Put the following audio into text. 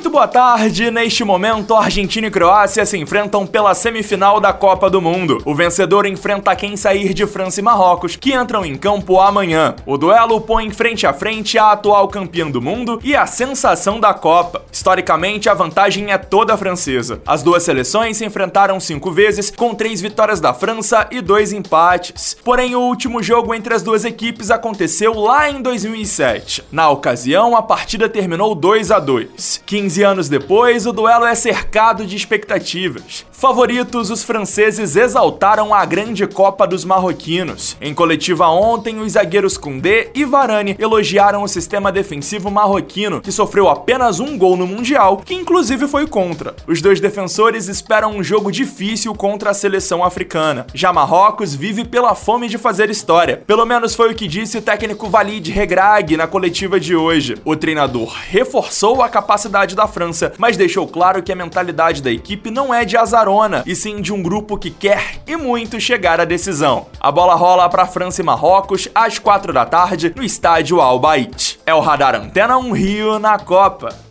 Muito boa tarde. Neste momento, Argentina e Croácia se enfrentam pela semifinal da Copa do Mundo. O vencedor enfrenta quem sair de França e Marrocos, que entram em campo amanhã. O duelo põe frente a frente a atual campeã do mundo e a sensação da Copa. Historicamente, a vantagem é toda francesa. As duas seleções se enfrentaram cinco vezes, com três vitórias da França e dois empates. Porém, o último jogo entre as duas equipes aconteceu lá em 2007. Na ocasião, a partida terminou 2 a 2. 15 anos depois, o duelo é cercado de expectativas. Favoritos, os franceses exaltaram a grande Copa dos Marroquinos. Em coletiva ontem, os zagueiros Koundé e Varane elogiaram o sistema defensivo marroquino, que sofreu apenas um gol no Mundial, que inclusive foi contra. Os dois defensores esperam um jogo difícil contra a seleção africana. Já Marrocos vive pela fome de fazer história. Pelo menos foi o que disse o técnico Walid Regrag na coletiva de hoje. O treinador reforçou a capacidade da França, mas deixou claro que a mentalidade da equipe não é de azarona, e sim de um grupo que quer e muito chegar à decisão. A bola rola para França e Marrocos às 4 da tarde no estádio Al Bait. É o Radar Antena 1 Rio na Copa.